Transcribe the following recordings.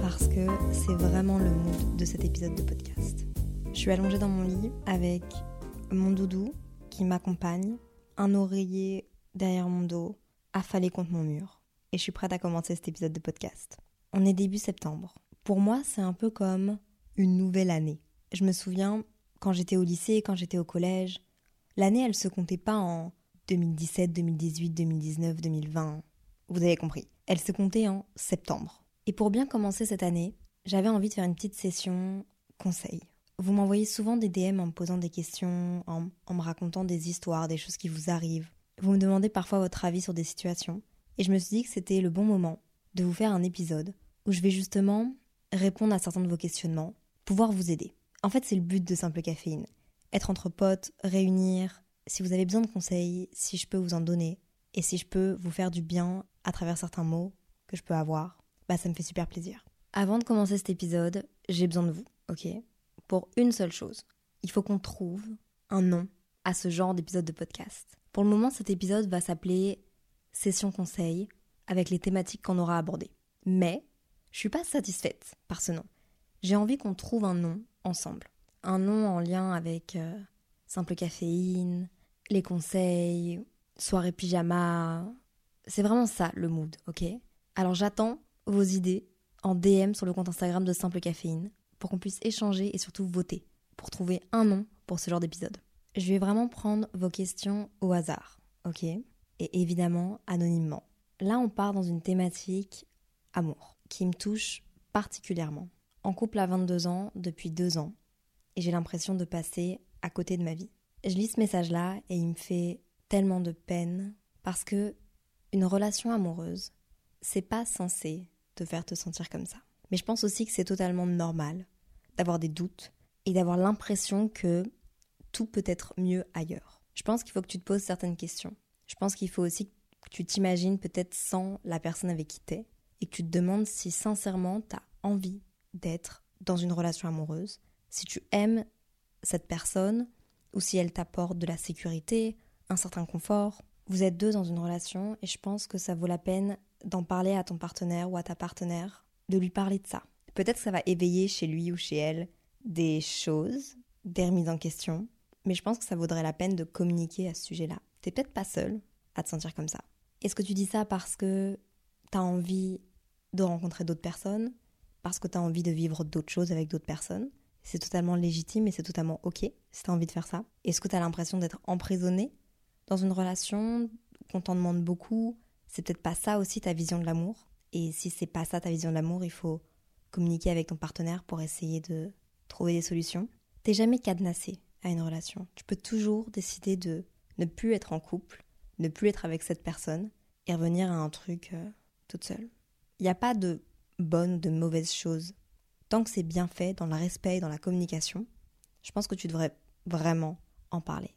Parce que c'est vraiment le mood de cet épisode de podcast. Je suis allongée dans mon lit avec mon doudou qui m'accompagne, un oreiller derrière mon dos, affalé contre mon mur. Et je suis prête à commencer cet épisode de podcast. On est début septembre. Pour moi, c'est un peu comme une nouvelle année. Je me souviens, quand j'étais au lycée, quand j'étais au collège, l'année, elle se comptait pas en 2017, 2018, 2019, 2020. Vous avez compris. Elle se comptait en septembre. Et pour bien commencer cette année, j'avais envie de faire une petite session conseil. Vous m'envoyez souvent des DM en me posant des questions, en, me racontant des histoires, des choses qui vous arrivent. Vous me demandez parfois votre avis sur des situations. Et je me suis dit que c'était le bon moment de vous faire un épisode où je vais justement répondre à certains de vos questionnements, pouvoir vous aider. En fait, c'est le but de Simple Caféine. Être entre potes, réunir. Si vous avez besoin de conseils, si je peux vous en donner, et si je peux vous faire du bien à travers certains mots que je peux avoir, bah ça me fait super plaisir. Avant de commencer cet épisode, j'ai besoin de vous, ok? Pour une seule chose. Il faut qu'on trouve un nom à ce genre d'épisode de podcast. Pour le moment, cet épisode va s'appeler Session conseil avec les thématiques qu'on aura abordées. Mais je suis pas satisfaite par ce nom. J'ai envie qu'on trouve un nom ensemble. Un nom en lien avec euh, simple caféine, les conseils, soirée pyjama. C'est vraiment ça le mood, ok? Alors j'attends vos idées en DM sur le compte Instagram de Simple Caféine pour qu'on puisse échanger et surtout voter pour trouver un nom pour ce genre d'épisode. Je vais vraiment prendre vos questions au hasard, ok? Et évidemment anonymement. Là, on part dans une thématique amour qui me touche particulièrement. En couple à 22 ans depuis deux ans et j'ai l'impression de passer à côté de ma vie. Je lis ce message-là et il me fait tellement de peine parce que une relation amoureuse, c'est pas censé te faire te sentir comme ça. Mais je pense aussi que c'est totalement normal d'avoir des doutes et d'avoir l'impression que tout peut être mieux ailleurs. Je pense qu'il faut que tu te poses certaines questions. Je pense qu'il faut aussi que tu t'imagines peut-être sans la personne avec qui t'es et que tu te demandes si sincèrement tu as envie d'être dans une relation amoureuse, si tu aimes cette personne ou si elle t'apporte de la sécurité, un certain confort. Vous êtes deux dans une relation et je pense que ça vaut la peine d'en parler à ton partenaire ou à ta partenaire, de lui parler de ça. Peut-être que ça va éveiller chez lui ou chez elle des choses, des remises en question, mais je pense que ça vaudrait la peine de communiquer à ce sujet-là. T'es peut-être pas seul à te sentir comme ça. Est-ce que tu dis ça parce que t'as envie de rencontrer d'autres personnes, parce que t'as envie de vivre d'autres choses avec d'autres personnes? C'est totalement légitime et c'est totalement ok si t'as envie de faire ça. Est-ce que t'as l'impression d'être emprisonné dans une relation qu'on t'en demande beaucoup C'est peut-être pas ça aussi ta vision de l'amour. Et si c'est pas ça ta vision de l'amour, il faut communiquer avec ton partenaire pour essayer de trouver des solutions. T'es jamais cadenassé à une relation. Tu peux toujours décider de ne plus être en couple, ne plus être avec cette personne et revenir à un truc euh, toute seule. Il n'y a pas de bonne ou de mauvaise chose. Tant que c'est bien fait, dans le respect et dans la communication, je pense que tu devrais vraiment en parler.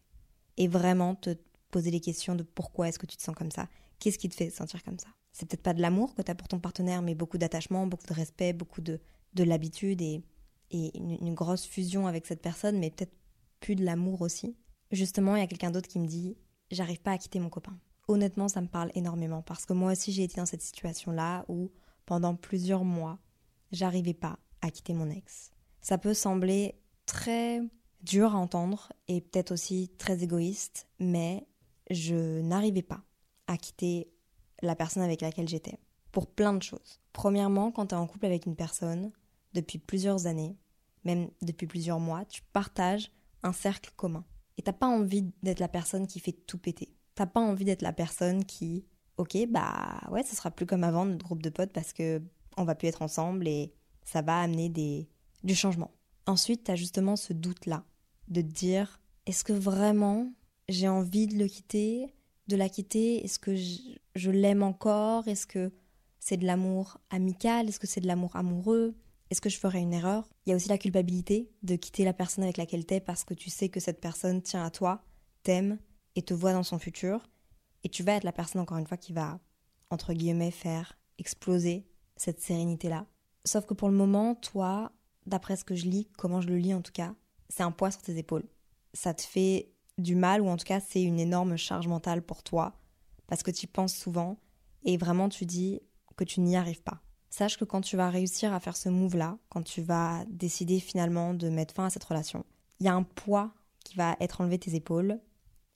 Et vraiment te poser les questions de pourquoi est-ce que tu te sens comme ça Qu'est-ce qui te fait sentir comme ça? C'est peut-être pas de l'amour que tu as pour ton partenaire, mais beaucoup d'attachement, beaucoup de respect, beaucoup de, de l'habitude et, et une, une grosse fusion avec cette personne, mais peut-être plus de l'amour aussi. Justement, il y a quelqu'un d'autre qui me dit J'arrive pas à quitter mon copain. Honnêtement, ça me parle énormément parce que moi aussi j'ai été dans cette situation-là où pendant plusieurs mois, j'arrivais pas à quitter mon ex. Ça peut sembler très dur à entendre et peut-être aussi très égoïste, mais je n'arrivais pas à quitter la personne avec laquelle j'étais. Pour plein de choses. Premièrement, quand tu es en couple avec une personne, depuis plusieurs années, même depuis plusieurs mois, tu partages un cercle commun. Et t'as pas envie d'être la personne qui fait tout péter. T'as pas envie d'être la personne qui, ok, bah ouais, ce sera plus comme avant notre groupe de potes parce que on va plus être ensemble et ça va amener des du changement. Ensuite, tu as justement ce doute-là de te dire est-ce que vraiment j'ai envie de le quitter, de la quitter? Est-ce que je, l'aime encore? Est-ce que c'est de l'amour amical? Est-ce que c'est de l'amour amoureux? Est-ce que je ferais une erreur? Il y a aussi la culpabilité de quitter la personne avec laquelle t'es parce que tu sais que cette personne tient à toi, t'aime et te voit dans son futur. Et tu vas être la personne, encore une fois, qui va, entre guillemets, faire exploser cette sérénité-là. Sauf que pour le moment, toi, d'après ce que je lis, comment je le lis en tout cas, c'est un poids sur tes épaules. Ça te fait du mal, ou en tout cas, c'est une énorme charge mentale pour toi, parce que tu penses souvent, et vraiment tu dis que tu n'y arrives pas. Sache que quand tu vas réussir à faire ce move-là, quand tu vas décider finalement de mettre fin à cette relation, il y a un poids qui va être enlevé de tes épaules.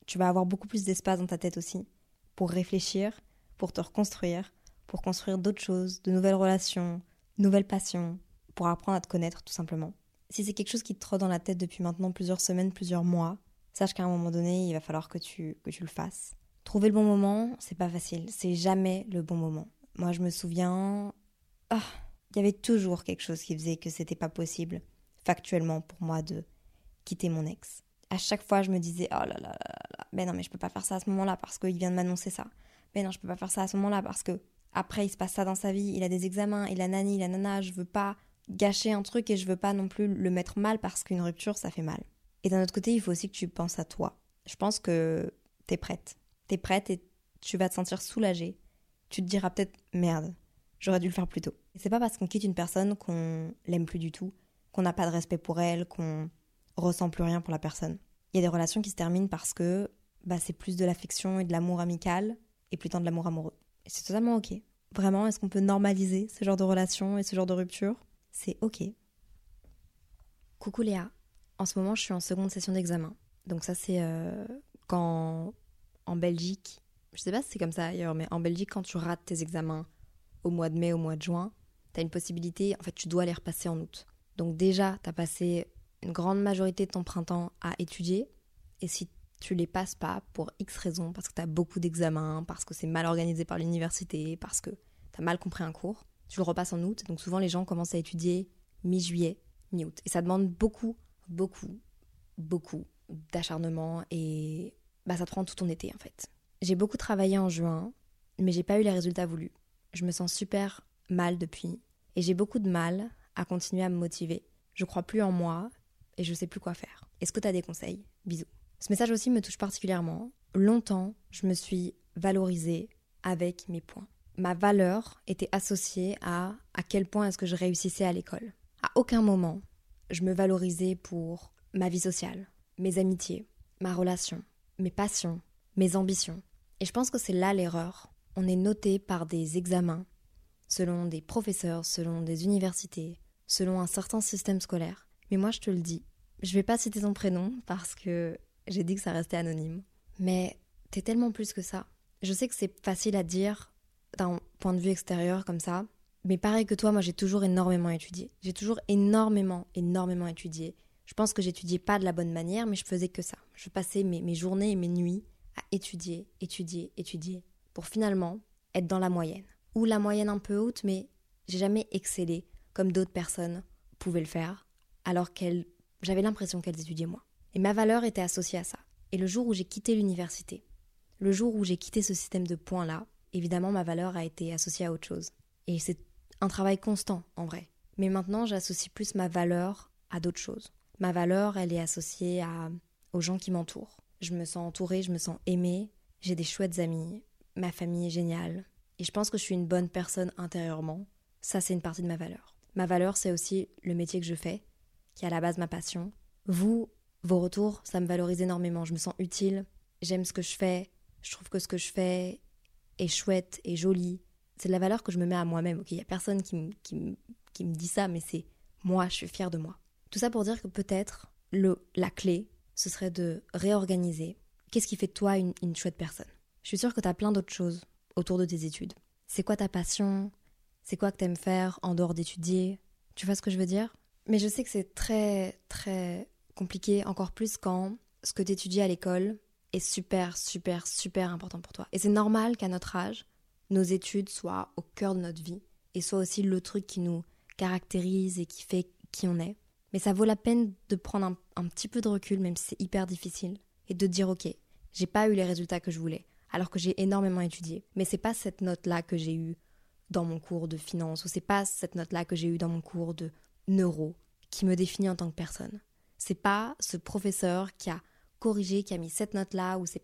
Tu vas avoir beaucoup plus d'espace dans ta tête aussi pour réfléchir, pour te reconstruire, pour construire d'autres choses, de nouvelles relations, nouvelles passions, pour apprendre à te connaître tout simplement. Si c'est quelque chose qui te trotte dans la tête depuis maintenant plusieurs semaines, plusieurs mois, sache qu'à un moment donné, il va falloir que tu, que tu le fasses. Trouver le bon moment, c'est pas facile, c'est jamais le bon moment. Moi, je me souviens, ah, il y avait toujours quelque chose qui faisait que c'était pas possible, factuellement, pour moi, de quitter mon ex. À chaque fois, je me disais, oh là là là là, mais non, mais je peux pas faire ça à ce moment-là parce qu'il vient de m'annoncer ça. Mais non, je peux pas faire ça à ce moment-là parce que après, il se passe ça dans sa vie, il a des examens, il a nani, il a nana, je veux pas gâcher un truc et je veux pas non plus le mettre mal parce qu'une rupture, ça fait mal. Et d'un autre côté, il faut aussi que tu penses à toi. Je pense que t'es prête. T'es prête et tu vas te sentir soulagée. Tu te diras peut-être merde, j'aurais dû le faire plus tôt. Et c'est pas parce qu'on quitte une personne qu'on l'aime plus du tout, qu'on n'a pas de respect pour elle, qu'on ressent plus rien pour la personne. Il y a des relations qui se terminent parce que bah, c'est plus de l'affection et de l'amour amical et plus tant de l'amour amoureux. Et c'est totalement ok. Vraiment, est-ce qu'on peut normaliser ce genre de relation et ce genre de rupture? C'est ok. Coucou Léa. En ce moment, je suis en seconde session d'examen. Donc ça, c'est euh, quand en Belgique, je sais pas si c'est comme ça ailleurs, mais en Belgique, quand tu rates tes examens au mois de mai, au mois de juin, tu as une possibilité, en fait, tu dois les repasser en août. Donc déjà, tu as passé une grande majorité de ton printemps à étudier. Et si tu les passes pas pour X raisons, parce que tu as beaucoup d'examens, parce que c'est mal organisé par l'université, parce que tu as mal compris un cours, tu le repasses en août. Donc souvent, les gens commencent à étudier mi-juillet, mi-août. Et ça demande beaucoup, beaucoup, beaucoup d'acharnement et bah, ça prend tout ton été en fait. J'ai beaucoup travaillé en juin, mais j'ai pas eu les résultats voulus. Je me sens super mal depuis et j'ai beaucoup de mal à continuer à me motiver. Je crois plus en moi et je sais plus quoi faire. Est-ce que tu as des conseils? Bisous. Ce message aussi me touche particulièrement. Longtemps, je me suis valorisée avec mes points. Ma valeur était associée à à quel point est-ce que je réussissais à l'école. À aucun moment, je me valorisais pour ma vie sociale, mes amitiés, ma relation, mes passions, mes ambitions. Et je pense que c'est là l'erreur. On est noté par des examens, selon des professeurs, selon des universités, selon un certain système scolaire. Mais moi, je te le dis, je vais pas citer ton prénom parce que j'ai dit que ça restait anonyme. Mais t'es tellement plus que ça. Je sais que c'est facile à dire d'un point de vue extérieur comme ça, mais pareil que toi, moi j'ai toujours énormément étudié. J'ai toujours énormément, énormément étudié. Je pense que j'étudiais pas de la bonne manière, mais je faisais que ça. Je passais mes, journées et mes nuits à étudier, étudier, étudier, pour finalement être dans la moyenne. Ou la moyenne un peu haute, mais j'ai jamais excellé comme d'autres personnes pouvaient le faire, alors qu'elles, j'avais l'impression qu'elles étudiaient moi. Et ma valeur était associée à ça. Et le jour où j'ai quitté l'université, le jour où j'ai quitté ce système de points-là, évidemment ma valeur a été associée à autre chose. Et c'est un travail constant en vrai. Mais maintenant, j'associe plus ma valeur à d'autres choses. Ma valeur, elle est associée à, aux gens qui m'entourent. Je me sens entourée, je me sens aimée, j'ai des chouettes amis, ma famille est géniale. Et je pense que je suis une bonne personne intérieurement. Ça, c'est une partie de ma valeur. Ma valeur, c'est aussi le métier que je fais, qui est à la base ma passion. Vous, vos retours, ça me valorise énormément. Je me sens utile, j'aime ce que je fais, je trouve que ce que je fais est chouette et joli c'est de la valeur que je me mets à moi-même. Il n'y a personne qui, me dit ça, mais c'est moi, je suis fière de moi. Tout ça pour dire que peut-être la clé, ce serait de réorganiser. Qu'est-ce qui fait de toi une, une chouette personne? Je suis sûre que tu as plein d'autres choses autour de tes études. C'est quoi ta passion? C'est quoi que tu aimes faire en dehors d'étudier? Tu vois ce que je veux dire? Mais je sais que c'est très, très compliqué, encore plus quand ce que tu étudies à l'école est super, super, super important pour toi. Et c'est normal qu'à notre âge, nos études soient au cœur de notre vie et soient aussi le truc qui nous caractérise et qui fait qui on est. Mais ça vaut la peine de prendre un, petit peu de recul, même si c'est hyper difficile, et de dire ok, j'ai pas eu les résultats que je voulais, alors que j'ai énormément étudié. Mais c'est pas cette note-là que j'ai eue dans mon cours de finance, ou c'est pas cette note-là que j'ai eue dans mon cours de neuro qui me définit en tant que personne. C'est pas ce professeur qui a corrigé, qui a mis cette note-là, ou c'est,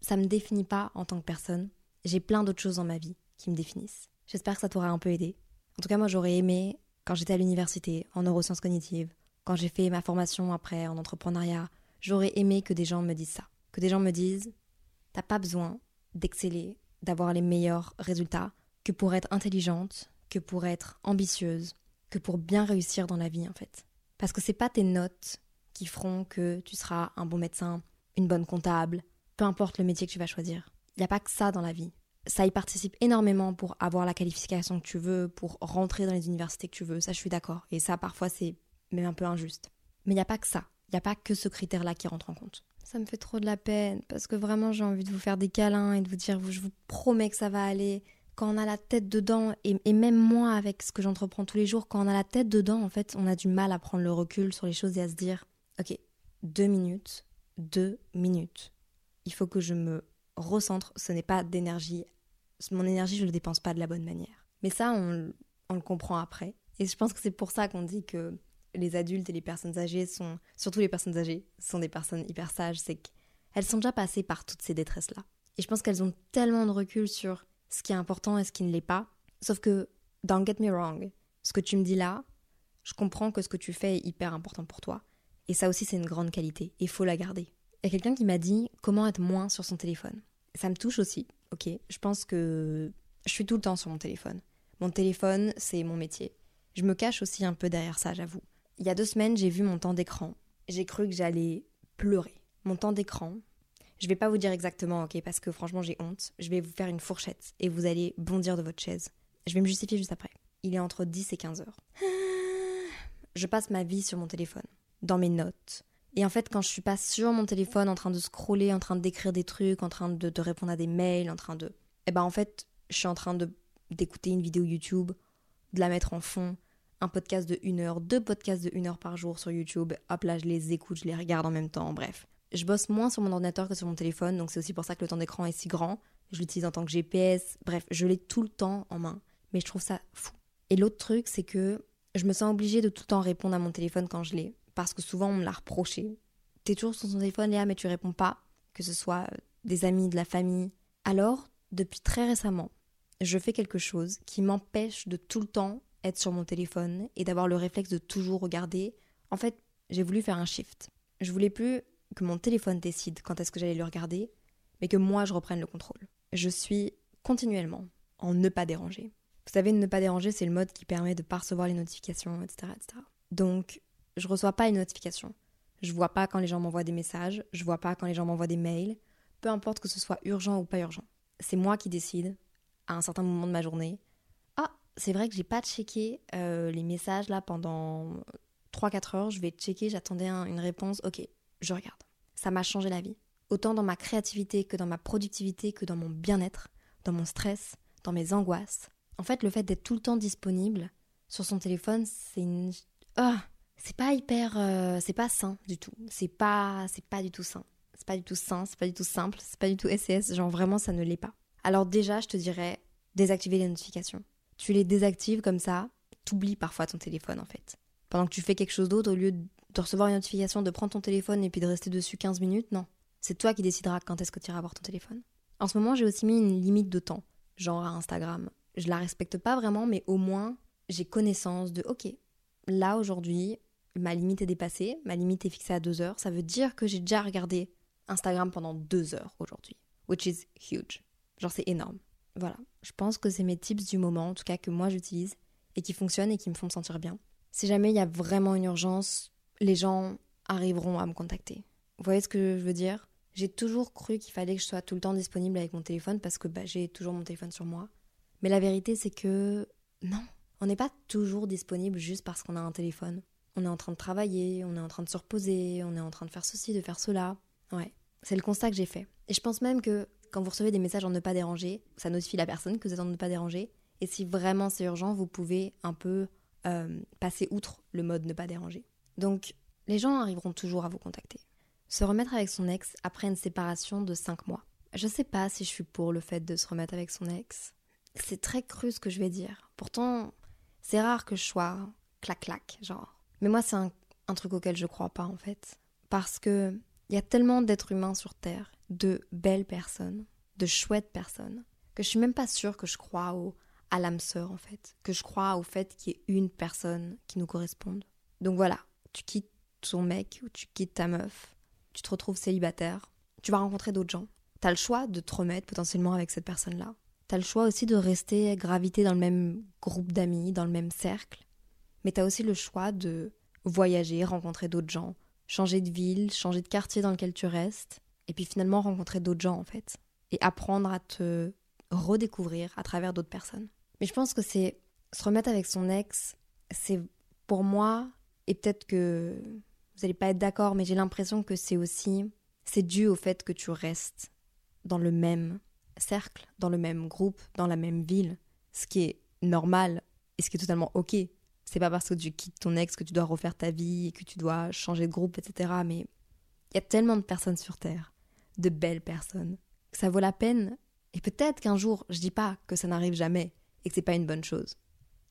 ça me définit pas en tant que personne. J'ai plein d'autres choses dans ma vie qui me définissent. J'espère que ça t'aura un peu aidé. En tout cas, moi, j'aurais aimé, quand j'étais à l'université, en neurosciences cognitives, quand j'ai fait ma formation après en entrepreneuriat, j'aurais aimé que des gens me disent ça. Que des gens me disent, t'as pas besoin d'exceller, d'avoir les meilleurs résultats, que pour être intelligente, que pour être ambitieuse, que pour bien réussir dans la vie en fait. Parce que c'est pas tes notes qui feront que tu seras un bon médecin, une bonne comptable, peu importe le métier que tu vas choisir. Il n'y a pas que ça dans la vie ça y participe énormément pour avoir la qualification que tu veux, pour rentrer dans les universités que tu veux, ça je suis d'accord. Et ça parfois c'est même un peu injuste. Mais il n'y a pas que ça, il n'y a pas que ce critère-là qui rentre en compte. Ça me fait trop de la peine parce que vraiment j'ai envie de vous faire des câlins et de vous dire je vous promets que ça va aller. Quand on a la tête dedans, et, et même moi avec ce que j'entreprends tous les jours, quand on a la tête dedans, en fait, on a du mal à prendre le recul sur les choses et à se dire, ok, deux minutes, deux minutes. Il faut que je me recentre, ce n'est pas d'énergie mon énergie, je ne le dépense pas de la bonne manière. Mais ça, on, le comprend après. Et je pense que c'est pour ça qu'on dit que les adultes et les personnes âgées sont, surtout les personnes âgées, sont des personnes hyper sages. C'est qu'elles sont déjà passées par toutes ces détresses-là. Et je pense qu'elles ont tellement de recul sur ce qui est important et ce qui ne l'est pas. Sauf que, don't get me wrong, ce que tu me dis là, je comprends que ce que tu fais est hyper important pour toi. Et ça aussi, c'est une grande qualité. Et il faut la garder. Il y a quelqu'un qui m'a dit comment être moins sur son téléphone? Ça me touche aussi ok, je pense que je suis tout le temps sur mon téléphone. Mon téléphone, c'est mon métier. Je me cache aussi un peu derrière ça, j'avoue. Il y a deux semaines, j'ai vu mon temps d'écran. J'ai cru que j'allais pleurer. Mon temps d'écran, je vais pas vous dire exactement, ok, parce que franchement, j'ai honte. Je vais vous faire une fourchette et vous allez bondir de votre chaise. Je vais me justifier juste après. Il est entre 10 et 15 heures. Je passe ma vie sur mon téléphone, dans mes notes, et en fait, quand je suis pas sur mon téléphone en train de scroller, en train d'écrire des trucs, en train de, répondre à des mails, en train de. Eh ben en fait, je suis en train de d'écouter une vidéo YouTube, de la mettre en fond, un podcast de une heure, deux podcasts de une heure par jour sur YouTube. Hop là, je les écoute, je les regarde en même temps, bref. Je bosse moins sur mon ordinateur que sur mon téléphone, donc c'est aussi pour ça que le temps d'écran est si grand. Je l'utilise en tant que GPS, bref, je l'ai tout le temps en main. Mais je trouve ça fou. Et l'autre truc, c'est que je me sens obligée de tout le temps répondre à mon téléphone quand je l'ai parce que souvent on me l'a reproché. T'es toujours sur ton téléphone, Léa, mais tu réponds pas, que ce soit euh, des amis, de la famille. Alors, depuis très récemment, je fais quelque chose qui m'empêche de tout le temps être sur mon téléphone et d'avoir le réflexe de toujours regarder. En fait, j'ai voulu faire un shift. Je voulais plus que mon téléphone décide quand est-ce que j'allais le regarder, mais que moi je reprenne le contrôle. Je suis continuellement en ne pas déranger. Vous savez, ne pas déranger, c'est le mode qui permet de ne pas recevoir les notifications, etc., etc. Donc, je reçois pas une notification. Je vois pas quand les gens m'envoient des messages, je vois pas quand les gens m'envoient des mails, peu importe que ce soit urgent ou pas urgent. C'est moi qui décide, à un certain moment de ma journée. Ah, c'est vrai que j'ai pas checké euh, les messages là pendant 3-4 heures, je vais checker, j'attendais une réponse, ok, je regarde. Ça m'a changé la vie. Autant dans ma créativité que dans ma productivité, que dans mon bien-être, dans mon stress, dans mes angoisses. En fait, le fait d'être tout le temps disponible sur son téléphone, c'est une... Ah, c'est pas hyper, euh, c'est pas sain du tout. C'est pas, c'est pas du tout sain. C'est pas du tout sain, c'est pas du tout simple, c'est pas du tout SES. Genre vraiment, ça ne l'est pas. Alors déjà, je te dirais désactiver les notifications. Tu les désactives comme ça, t'oublies parfois ton téléphone en fait. Pendant que tu fais quelque chose d'autre, au lieu de recevoir une notification, de prendre ton téléphone et puis de rester dessus 15 minutes, non. C'est toi qui décideras quand est-ce que tu iras voir ton téléphone. En ce moment, j'ai aussi mis une limite de temps, genre à Instagram. Je la respecte pas vraiment, mais au moins, j'ai connaissance de, ok, là aujourd'hui, ma limite est dépassée, ma limite est fixée à deux heures, ça veut dire que j'ai déjà regardé Instagram pendant deux heures aujourd'hui, which is huge. Genre c'est énorme. Voilà, je pense que c'est mes tips du moment, en tout cas que moi j'utilise, et qui fonctionnent et qui me font me sentir bien. Si jamais il y a vraiment une urgence, les gens arriveront à me contacter. Vous voyez ce que je veux dire? J'ai toujours cru qu'il fallait que je sois tout le temps disponible avec mon téléphone parce que bah, j'ai toujours mon téléphone sur moi. Mais la vérité c'est que non, on n'est pas toujours disponible juste parce qu'on a un téléphone on est en train de travailler, on est en train de se reposer, on est en train de faire ceci, de faire cela. Ouais, c'est le constat que j'ai fait. Et je pense même que quand vous recevez des messages en ne pas déranger, ça notifie la personne que vous êtes en ne pas déranger. Et si vraiment c'est urgent, vous pouvez un peu euh, passer outre le mode ne pas déranger. Donc, les gens arriveront toujours à vous contacter. Se remettre avec son ex après une séparation de 5 mois. Je sais pas si je suis pour le fait de se remettre avec son ex. C'est très cru ce que je vais dire. Pourtant, c'est rare que je sois clac-clac, genre. Mais moi, c'est un, truc auquel je crois pas, en fait. Parce que il y a tellement d'êtres humains sur Terre, de belles personnes, de chouettes personnes, que je suis même pas sûre que je crois au, à l'âme sœur, en fait. Que je crois au fait qu'il y ait une personne qui nous corresponde. Donc voilà, tu quittes ton mec ou tu quittes ta meuf, tu te retrouves célibataire, tu vas rencontrer d'autres gens. T'as le choix de te remettre potentiellement avec cette personne-là. T'as le choix aussi de rester graviter dans le même groupe d'amis, dans le même cercle. Mais t'as aussi le choix de voyager, rencontrer d'autres gens, changer de ville, changer de quartier dans lequel tu restes, et puis finalement rencontrer d'autres gens en fait. Et apprendre à te redécouvrir à travers d'autres personnes. Mais je pense que c'est se remettre avec son ex, c'est pour moi, et peut-être que vous n'allez pas être d'accord, mais j'ai l'impression que c'est aussi, c'est dû au fait que tu restes dans le même cercle, dans le même groupe, dans la même ville, ce qui est normal et ce qui est totalement ok. C'est pas parce que tu quittes ton ex que tu dois refaire ta vie et que tu dois changer de groupe, etc. Mais il y a tellement de personnes sur Terre, de belles personnes, que ça vaut la peine. Et peut-être qu'un jour, je dis pas que ça n'arrive jamais et que c'est pas une bonne chose.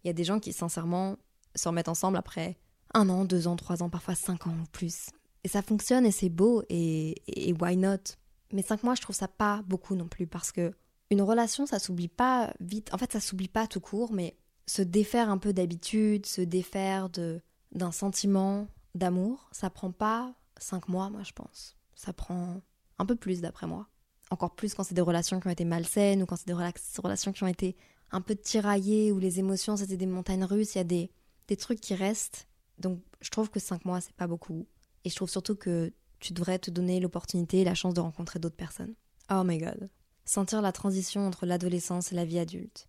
Il y a des gens qui, sincèrement, se remettent ensemble après un an, deux ans, trois ans, parfois cinq ans ou plus. Et ça fonctionne et c'est beau et, et, why not? Mais cinq mois, je trouve ça pas beaucoup non plus parce que une relation, ça s'oublie pas vite. En fait, ça s'oublie pas tout court, mais se défaire un peu d'habitude, se défaire de d'un sentiment d'amour, ça prend pas cinq mois, moi je pense. Ça prend un peu plus d'après moi. Encore plus quand c'est des relations qui ont été malsaines ou quand c'est des relations qui ont été un peu tiraillées, où les émotions c'était des montagnes russes, il y a des, des trucs qui restent donc je trouve que 5 mois, c'est pas beaucoup. Et je trouve surtout que tu devrais te donner l'opportunité et la chance de rencontrer d'autres personnes. Oh my god. Sentir la transition entre l'adolescence et la vie adulte.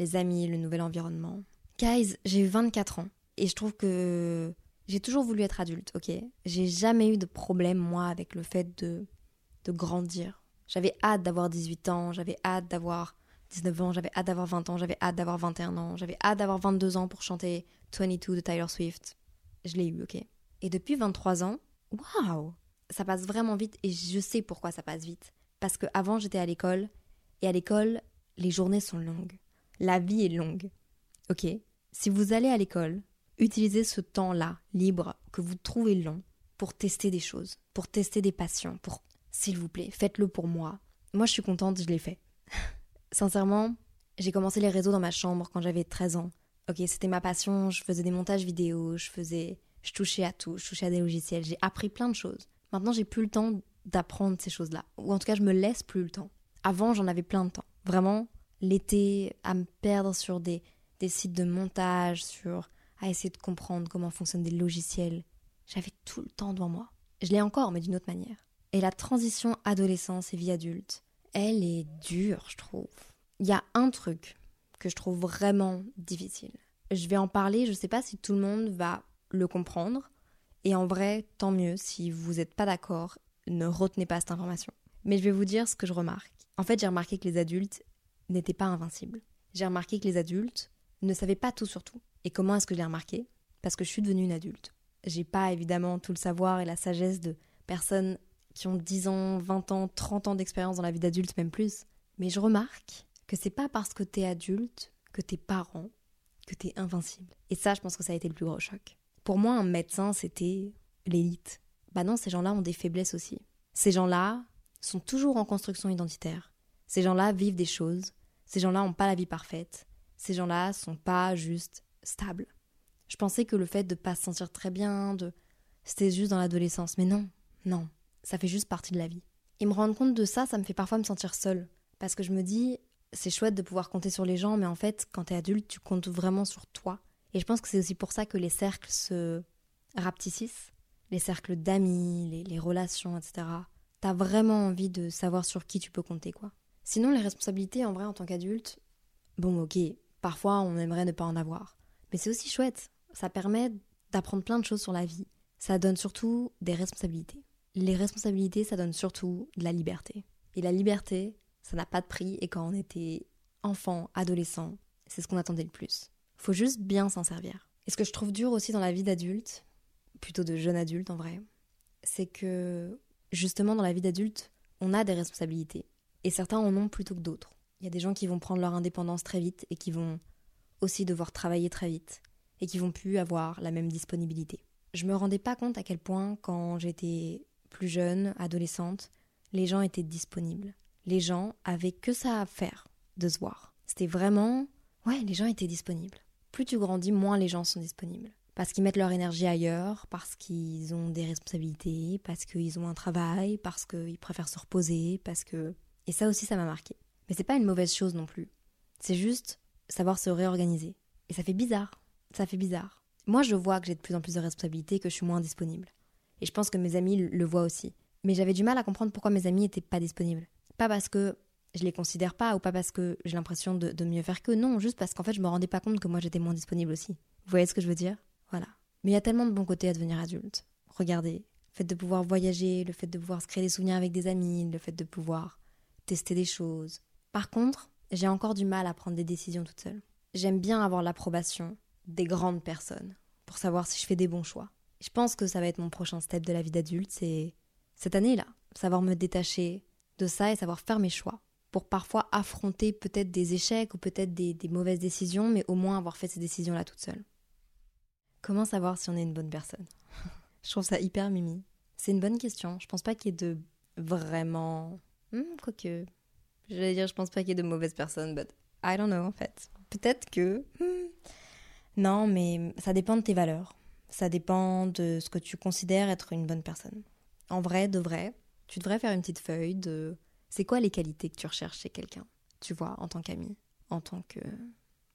Les amis, le nouvel environnement. Guys, j'ai eu 24 ans. Et je trouve que j'ai toujours voulu être adulte, ok? J'ai jamais eu de problème, moi, avec le fait de, de grandir. J'avais hâte d'avoir 18 ans, j'avais hâte d'avoir 19 ans, j'avais hâte d'avoir 20 ans, j'avais hâte d'avoir 21 ans, j'avais hâte d'avoir 22 ans pour chanter 22 de Tyler Swift je l'ai eu, ok? Et depuis 23 ans, waouh, ça passe vraiment vite et je sais pourquoi ça passe vite. Parce que avant j'étais à l'école et à l'école, les journées sont longues. La vie est longue. Ok Si vous allez à l'école, utilisez ce temps-là, libre, que vous trouvez long, pour tester des choses, pour tester des passions, pour. S'il vous plaît, faites-le pour moi. Moi, je suis contente, je l'ai fait. Sincèrement, j'ai commencé les réseaux dans ma chambre quand j'avais 13 ans. Ok, c'était ma passion, je faisais des montages vidéo, je faisais, je touchais à tout, je touchais à des logiciels, j'ai appris plein de choses. Maintenant, j'ai plus le temps d'apprendre ces choses-là, ou en tout cas, je me laisse plus le temps. Avant, j'en avais plein de temps. Vraiment, l'été, à me perdre sur des, sites de montage, sur à essayer de comprendre comment fonctionnent des logiciels. J'avais tout le temps devant moi. Je l'ai encore, mais d'une autre manière. Et la transition adolescence et vie adulte, elle est dure, je trouve. Il y a un truc que je trouve vraiment difficile. Je vais en parler, je ne sais pas si tout le monde va le comprendre. Et en vrai, tant mieux, si vous n'êtes pas d'accord, ne retenez pas cette information. Mais je vais vous dire ce que je remarque. En fait, j'ai remarqué que les adultes n'étaient pas invincibles. J'ai remarqué que les adultes ne savaient pas tout sur tout. Et comment est-ce que je l'ai remarqué? Parce que je suis devenue une adulte. J'ai pas évidemment tout le savoir et la sagesse de personnes qui ont 10 ans, 20 ans, 30 ans d'expérience dans la vie d'adulte, même plus. Mais je remarque que c'est pas parce que t'es adulte, que t'es parent, que t'es invincible. Et ça, je pense que ça a été le plus gros choc. Pour moi, un médecin, c'était l'élite. Bah non, ces gens-là ont des faiblesses aussi. Ces gens-là sont toujours en construction identitaire. Ces gens-là vivent des choses. Ces gens-là n'ont pas la vie parfaite. Ces gens-là sont pas juste stables. Je pensais que le fait de pas se sentir très bien, de c'était juste dans l'adolescence, mais non, non, ça fait juste partie de la vie. Et me rendre compte de ça, ça me fait parfois me sentir seule parce que je me dis c'est chouette de pouvoir compter sur les gens, mais en fait, quand t'es adulte, tu comptes vraiment sur toi. Et je pense que c'est aussi pour ça que les cercles se rapetissent, les cercles d'amis, les, relations, etc. T'as vraiment envie de savoir sur qui tu peux compter, quoi. Sinon, les responsabilités, en vrai, en tant qu'adulte, bon, ok, parfois on aimerait ne pas en avoir. Mais c'est aussi chouette. Ça permet d'apprendre plein de choses sur la vie. Ça donne surtout des responsabilités. Les responsabilités, ça donne surtout de la liberté. Et la liberté, ça n'a pas de prix et quand on était enfant, adolescent, c'est ce qu'on attendait le plus. Faut juste bien s'en servir. Et ce que je trouve dur aussi dans la vie d'adulte, plutôt de jeune adulte en vrai, c'est que justement dans la vie d'adulte, on a des responsabilités. Et certains en ont plutôt que d'autres. Il y a des gens qui vont prendre leur indépendance très vite et qui vont aussi devoir travailler très vite et qui vont plus avoir la même disponibilité. Je me rendais pas compte à quel point quand j'étais plus jeune, adolescente, les gens étaient disponibles. Les gens avaient que ça à faire de se voir. C'était vraiment ouais, les gens étaient disponibles. Plus tu grandis, moins les gens sont disponibles parce qu'ils mettent leur énergie ailleurs, parce qu'ils ont des responsabilités, parce qu'ils ont un travail, parce qu'ils préfèrent se reposer, parce que et ça aussi ça m'a marqué. Mais c'est pas une mauvaise chose non plus. C'est juste savoir se réorganiser. Et ça fait bizarre. Ça fait bizarre. Moi, je vois que j'ai de plus en plus de responsabilités, que je suis moins disponible. Et je pense que mes amis le voient aussi. Mais j'avais du mal à comprendre pourquoi mes amis n'étaient pas disponibles. Pas parce que je les considère pas ou pas parce que j'ai l'impression de, mieux faire que non, juste parce qu'en fait je me rendais pas compte que moi j'étais moins disponible aussi. Vous voyez ce que je veux dire? Voilà. Mais il y a tellement de bons côtés à devenir adulte. Regardez, le fait de pouvoir voyager, le fait de pouvoir se créer des souvenirs avec des amis, le fait de pouvoir tester des choses, par contre, j'ai encore du mal à prendre des décisions toute seule. J'aime bien avoir l'approbation des grandes personnes pour savoir si je fais des bons choix. Je pense que ça va être mon prochain step de la vie d'adulte, c'est cette année-là, savoir me détacher de ça et savoir faire mes choix pour parfois affronter peut-être des échecs ou peut-être des, mauvaises décisions, mais au moins avoir fait ces décisions-là toute seule. Comment savoir si on est une bonne personne? Je trouve ça hyper mimi. C'est une bonne question. Je pense pas qu'il y ait de vraiment. Hmm, quoique, J'allais dire, je pense pas qu'il y ait de mauvaises personnes, but I don't know en fait. Peut-être que. Hmm. Non, mais ça dépend de tes valeurs. Ça dépend de ce que tu considères être une bonne personne. En vrai, de vrai, tu devrais faire une petite feuille de. C'est quoi les qualités que tu recherches chez quelqu'un Tu vois, en tant qu'ami, en tant que.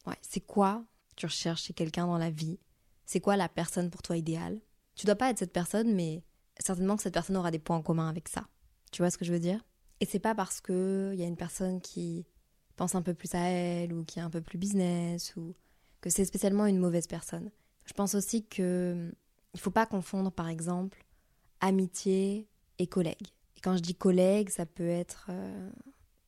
Ouais, c'est quoi tu recherches chez quelqu'un dans la vie C'est quoi la personne pour toi idéale Tu dois pas être cette personne, mais certainement que cette personne aura des points en commun avec ça. Tu vois ce que je veux dire? Et c'est pas parce qu'il y a une personne qui pense un peu plus à elle ou qui est un peu plus business ou que c'est spécialement une mauvaise personne. Je pense aussi que il faut pas confondre par exemple amitié et collègue. Et quand je dis collègue, ça peut être euh,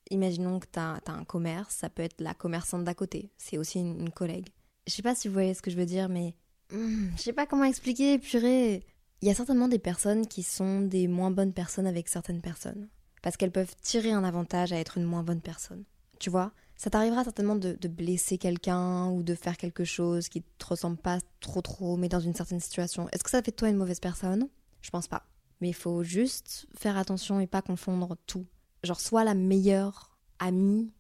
imaginons que tu as, un commerce, ça peut être la commerçante d'à côté, c'est aussi une, collègue. Je sais pas si vous voyez ce que je veux dire mais hmm, je sais pas comment expliquer, purée. Il y a certainement des personnes qui sont des moins bonnes personnes avec certaines personnes parce qu'elles peuvent tirer un avantage à être une moins bonne personne. Tu vois Ça t'arrivera certainement de, blesser quelqu'un ou de faire quelque chose qui te ressemble pas trop trop, mais dans une certaine situation. Est-ce que ça fait de toi une mauvaise personne? Je pense pas. Mais il faut juste faire attention et pas confondre tout. Genre, sois la meilleure amie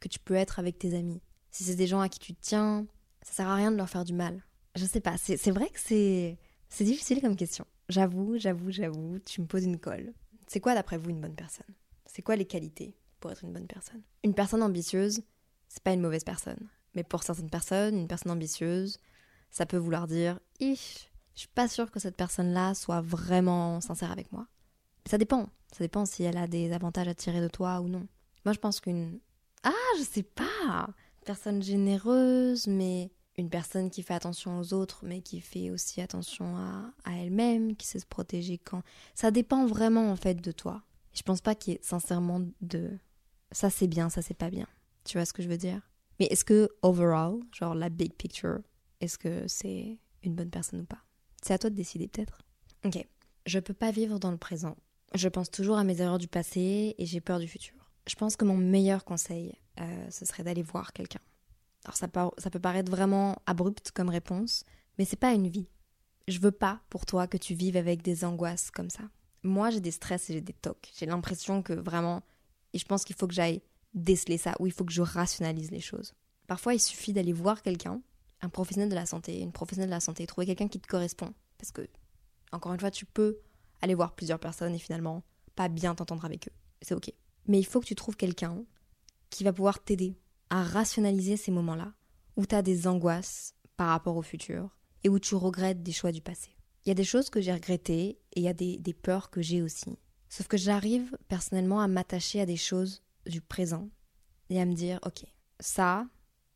que tu peux être avec tes amis. Si c'est des gens à qui tu tiens, ça sert à rien de leur faire du mal. Je sais pas, c'est vrai que c'est c'est difficile comme question. J'avoue, j'avoue, j'avoue, tu me poses une colle. C'est quoi d'après vous une bonne personne? C'est quoi les qualités pour être une bonne personne? Une personne ambitieuse, c'est pas une mauvaise personne. Mais pour certaines personnes, une personne ambitieuse, ça peut vouloir dire Ich, je suis pas sûre que cette personne-là soit vraiment sincère avec moi. Ça dépend. Ça dépend si elle a des avantages à tirer de toi ou non. Moi, je pense qu'une. Ah, je sais pas personne généreuse, mais une personne qui fait attention aux autres, mais qui fait aussi attention à, elle-même, qui sait se protéger quand. Ça dépend vraiment en fait de toi. Je pense pas qu'il y ait sincèrement de ça c'est bien, ça c'est pas bien. Tu vois ce que je veux dire? Mais est-ce que overall, genre la big picture, est-ce que c'est une bonne personne ou pas? C'est à toi de décider peut-être. Ok. Je peux pas vivre dans le présent. Je pense toujours à mes erreurs du passé et j'ai peur du futur. Je pense que mon meilleur conseil, euh, ce serait d'aller voir quelqu'un alors ça, peut paraître vraiment abrupt comme réponse, mais c'est pas une vie. Je veux pas pour toi que tu vives avec des angoisses comme ça. Moi, j'ai des stress et j'ai des tocs. J'ai l'impression que vraiment, et je pense qu'il faut que j'aille déceler ça, ou il faut que je rationalise les choses. Parfois, il suffit d'aller voir quelqu'un, un professionnel de la santé, une professionnelle de la santé, trouver quelqu'un qui te correspond. Parce que, encore une fois, tu peux aller voir plusieurs personnes et finalement pas bien t'entendre avec eux. C'est ok. Mais il faut que tu trouves quelqu'un qui va pouvoir t'aider à rationaliser ces moments-là, où tu as des angoisses par rapport au futur et où tu regrettes des choix du passé. Il y a des choses que j'ai regrettées et il y a des, des peurs que j'ai aussi. Sauf que j'arrive personnellement à m'attacher à des choses du présent et à me dire, ok, ça,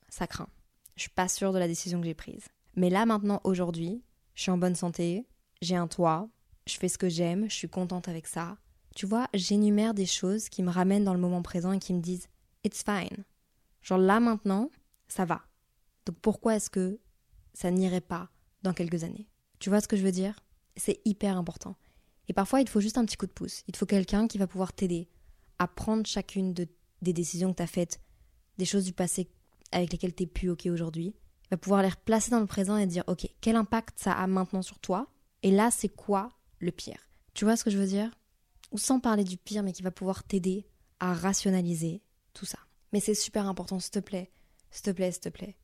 ça craint. Je suis pas sûre de la décision que j'ai prise. Mais là maintenant, aujourd'hui, je suis en bonne santé, j'ai un toit, je fais ce que j'aime, je suis contente avec ça. Tu vois, j'énumère des choses qui me ramènent dans le moment présent et qui me disent, it's fine. Genre là maintenant, ça va. Donc pourquoi est-ce que ça n'irait pas dans quelques années? Tu vois ce que je veux dire? C'est hyper important. Et parfois, il faut juste un petit coup de pouce. Il faut quelqu'un qui va pouvoir t'aider à prendre chacune des décisions que tu as faites, des choses du passé avec lesquelles tu n'es plus OK aujourd'hui. Il va pouvoir les replacer dans le présent et dire OK, quel impact ça a maintenant sur toi? Et là, c'est quoi le pire? Tu vois ce que je veux dire? Ou sans parler du pire, mais qui va pouvoir t'aider à rationaliser tout ça. Mais c'est super important, s'il te plaît, s'il te plaît, s'il te plaît,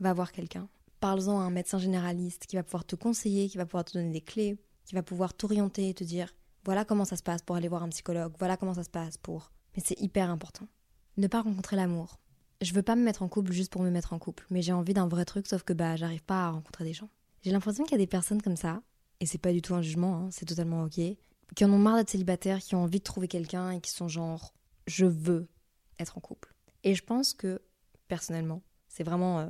va voir quelqu'un. Parle-en à un médecin généraliste qui va pouvoir te conseiller, qui va pouvoir te donner des clés, qui va pouvoir t'orienter et te dire voilà comment ça se passe pour aller voir un psychologue, voilà comment ça se passe pour. Mais c'est hyper important. Ne pas rencontrer l'amour. Je veux pas me mettre en couple juste pour me mettre en couple, mais j'ai envie d'un vrai truc, sauf que bah j'arrive pas à rencontrer des gens. J'ai l'impression qu'il y a des personnes comme ça, et c'est pas du tout un jugement, hein, c'est totalement ok, qui en ont marre d'être célibataires, qui ont envie de trouver quelqu'un et qui sont genre je veux être en couple. Et je pense que personnellement, c'est vraiment euh,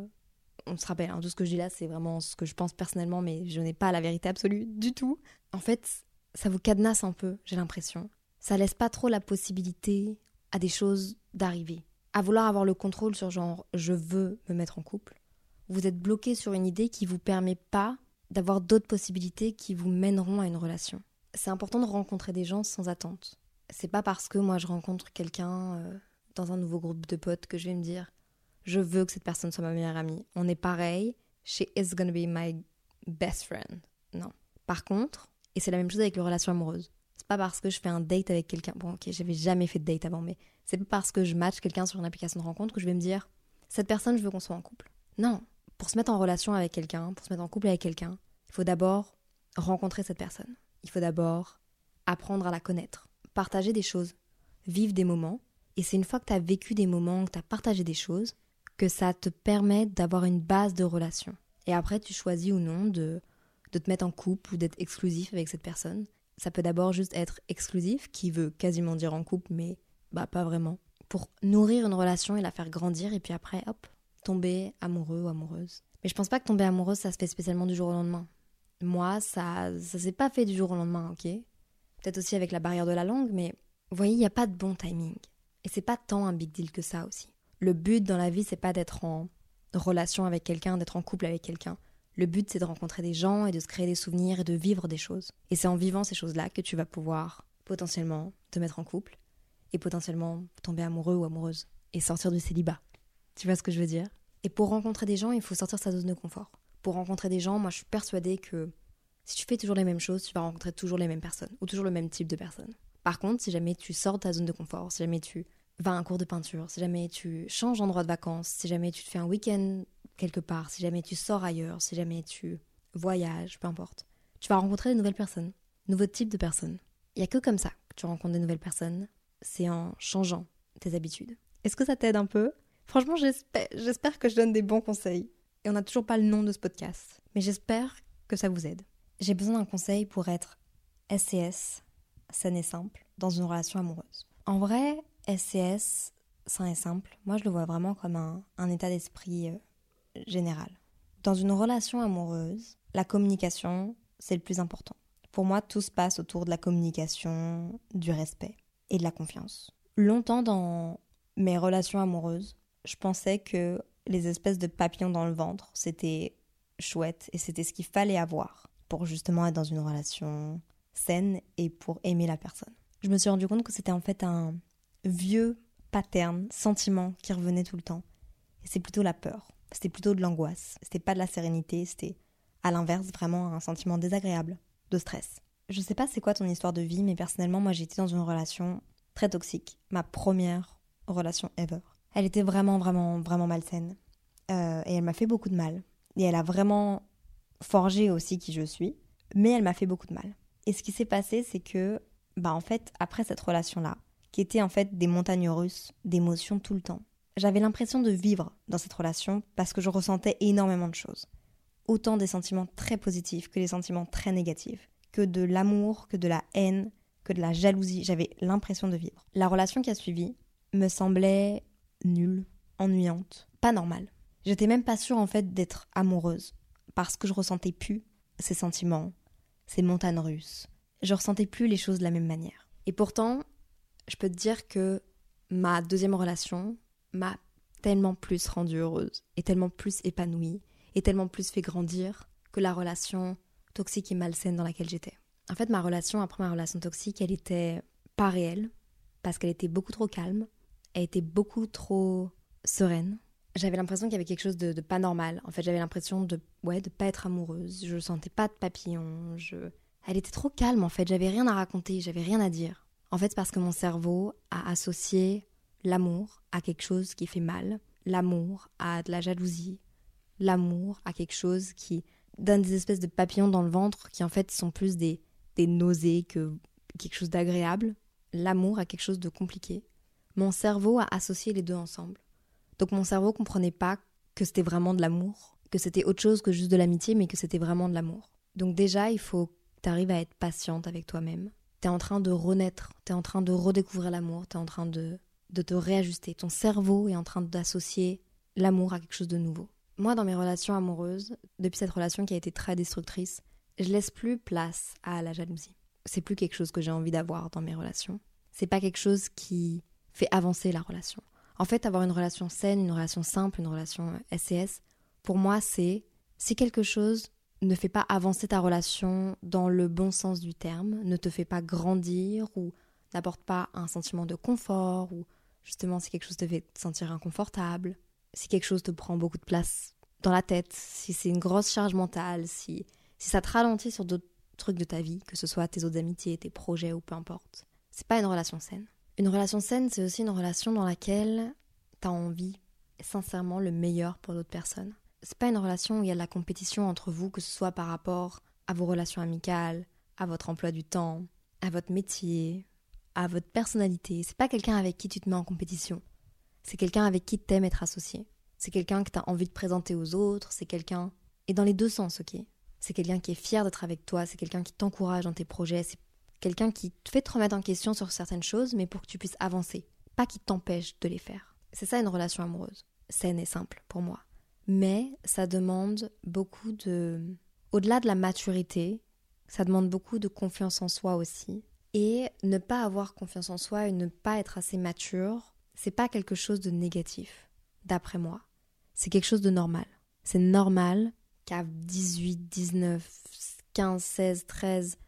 on se rappelle, hein, tout ce que je dis là, c'est vraiment ce que je pense personnellement, mais je n'ai pas la vérité absolue du tout. En fait, ça vous cadenasse un peu, j'ai l'impression. Ça laisse pas trop la possibilité à des choses d'arriver. À vouloir avoir le contrôle sur genre je veux me mettre en couple. Vous êtes bloqué sur une idée qui vous permet pas d'avoir d'autres possibilités qui vous mèneront à une relation. C'est important de rencontrer des gens sans attente. C'est pas parce que moi je rencontre quelqu'un euh, dans un nouveau groupe de potes que je vais me dire je veux que cette personne soit ma meilleure amie. On est pareil. She is gonna be my best friend. Non. Par contre, et c'est la même chose avec les relations amoureuses. C'est pas parce que je fais un date avec quelqu'un. Bon, ok, j'avais jamais fait de date avant, mais c'est pas parce que je match quelqu'un sur une application de rencontre que je vais me dire cette personne, je veux qu'on soit en couple. Non. Pour se mettre en relation avec quelqu'un, pour se mettre en couple avec quelqu'un, il faut d'abord rencontrer cette personne. Il faut d'abord apprendre à la connaître, partager des choses, vivre des moments. Et c'est une fois que tu as vécu des moments, que tu as partagé des choses, que ça te permet d'avoir une base de relation. Et après, tu choisis ou non de, de te mettre en couple ou d'être exclusif avec cette personne. Ça peut d'abord juste être exclusif, qui veut quasiment dire en couple, mais bah pas vraiment. Pour nourrir une relation et la faire grandir, et puis après, hop, tomber amoureux ou amoureuse. Mais je pense pas que tomber amoureuse, ça se fait spécialement du jour au lendemain. Moi, ça, ça s'est pas fait du jour au lendemain, ok Peut-être aussi avec la barrière de la langue, mais vous voyez, il n'y a pas de bon timing. Et c'est pas tant un big deal que ça aussi. Le but dans la vie, c'est pas d'être en relation avec quelqu'un, d'être en couple avec quelqu'un. Le but, c'est de rencontrer des gens et de se créer des souvenirs et de vivre des choses. Et c'est en vivant ces choses-là que tu vas pouvoir potentiellement te mettre en couple et potentiellement tomber amoureux ou amoureuse et sortir du célibat. Tu vois ce que je veux dire? Et pour rencontrer des gens, il faut sortir sa zone de confort. Pour rencontrer des gens, moi je suis persuadée que si tu fais toujours les mêmes choses, tu vas rencontrer toujours les mêmes personnes ou toujours le même type de personnes. Par contre, si jamais tu sors de ta zone de confort, si jamais tu va à un cours de peinture, si jamais tu changes d'endroit de vacances, si jamais tu te fais un week-end quelque part, si jamais tu sors ailleurs, si jamais tu voyages, peu importe, tu vas rencontrer de nouvelles personnes, nouveaux types de personnes. Il n'y a que comme ça que tu rencontres de nouvelles personnes, c'est en changeant tes habitudes. Est-ce que ça t'aide un peu? Franchement, j'espère que je donne des bons conseils. Et on n'a toujours pas le nom de ce podcast, mais j'espère que ça vous aide. J'ai besoin d'un conseil pour être SCS, saine et simple, dans une relation amoureuse. En vrai, SCS, sain et simple, moi je le vois vraiment comme un, état d'esprit euh, général. Dans une relation amoureuse, la communication, c'est le plus important. Pour moi, tout se passe autour de la communication, du respect et de la confiance. Longtemps dans mes relations amoureuses, je pensais que les espèces de papillons dans le ventre, c'était chouette et c'était ce qu'il fallait avoir pour justement être dans une relation saine et pour aimer la personne. Je me suis rendu compte que c'était en fait un, vieux pattern, sentiment qui revenait tout le temps. C'est plutôt la peur. C'était plutôt de l'angoisse. C'était pas de la sérénité, c'était à l'inverse vraiment un sentiment désagréable, de stress. Je sais pas c'est quoi ton histoire de vie, mais personnellement, moi j'étais dans une relation très toxique. Ma première relation ever. Elle était vraiment, vraiment, vraiment malsaine. Euh, et elle m'a fait beaucoup de mal. Et elle a vraiment forgé aussi qui je suis. Mais elle m'a fait beaucoup de mal. Et ce qui s'est passé, c'est que, bah en fait, après cette relation-là, qui étaient en fait des montagnes russes d'émotions tout le temps. J'avais l'impression de vivre dans cette relation parce que je ressentais énormément de choses. Autant des sentiments très positifs que des sentiments très négatifs, que de l'amour, que de la haine, que de la jalousie. J'avais l'impression de vivre. La relation qui a suivi me semblait nulle, ennuyante, pas normale. J'étais même pas sûre en fait d'être amoureuse parce que je ressentais plus ces sentiments, ces montagnes russes. Je ressentais plus les choses de la même manière. Et pourtant, je peux te dire que ma deuxième relation m'a tellement plus rendue heureuse et tellement plus épanouie et tellement plus fait grandir que la relation toxique et malsaine dans laquelle j'étais. En fait, ma relation, après ma relation toxique, elle était pas réelle, parce qu'elle était beaucoup trop calme, elle était beaucoup trop sereine. J'avais l'impression qu'il y avait quelque chose de, pas normal. En fait, j'avais l'impression de, ouais, de pas être amoureuse. Je sentais pas de papillon. Je... Elle était trop calme, en fait. J'avais rien à raconter, j'avais rien à dire. En fait, parce que mon cerveau a associé l'amour à quelque chose qui fait mal, l'amour à de la jalousie, l'amour à quelque chose qui donne des espèces de papillons dans le ventre qui en fait sont plus des, des nausées que quelque chose d'agréable, l'amour à quelque chose de compliqué. Mon cerveau a associé les deux ensemble. Donc mon cerveau comprenait pas que c'était vraiment de l'amour, que c'était autre chose que juste de l'amitié, mais que c'était vraiment de l'amour. Donc déjà, il faut que tu arrives à être patiente avec toi-même. Tu es en train de renaître, tu es en train de redécouvrir l'amour, tu es en train de, de te réajuster. Ton cerveau est en train d'associer l'amour à quelque chose de nouveau. Moi, dans mes relations amoureuses, depuis cette relation qui a été très destructrice, je laisse plus place à la jalousie. C'est plus quelque chose que j'ai envie d'avoir dans mes relations. C'est pas quelque chose qui fait avancer la relation. En fait, avoir une relation saine, une relation simple, une relation SCS, pour moi, c'est si quelque chose ne fait pas avancer ta relation dans le bon sens du terme, ne te fait pas grandir ou n'apporte pas un sentiment de confort ou justement si quelque chose te fait te sentir inconfortable, si quelque chose te prend beaucoup de place dans la tête, si c'est une grosse charge mentale, si, si ça te ralentit sur d'autres trucs de ta vie, que ce soit tes autres amitiés, tes projets ou peu importe, c'est pas une relation saine. Une relation saine, c'est aussi une relation dans laquelle tu as envie sincèrement le meilleur pour l'autre personne. C'est pas une relation où il y a de la compétition entre vous, que ce soit par rapport à vos relations amicales, à votre emploi du temps, à votre métier, à votre personnalité. C'est pas quelqu'un avec qui tu te mets en compétition. C'est quelqu'un avec qui t'aimes être associé. C'est quelqu'un que tu as envie de présenter aux autres. C'est quelqu'un. Et dans les deux sens, ok? C'est quelqu'un qui est fier d'être avec toi. C'est quelqu'un qui t'encourage dans tes projets. Quelqu'un qui te fait te remettre en question sur certaines choses, mais pour que tu puisses avancer, pas qui t'empêche de les faire. C'est ça une relation amoureuse. Saine et simple pour moi. Mais ça demande beaucoup de... Au-delà de la maturité, ça demande beaucoup de confiance en soi aussi. Et ne pas avoir confiance en soi et ne pas être assez mature, c'est pas quelque chose de négatif, d'après moi. C'est quelque chose de normal. C'est normal qu'à 18, 19, 15, 16, 13,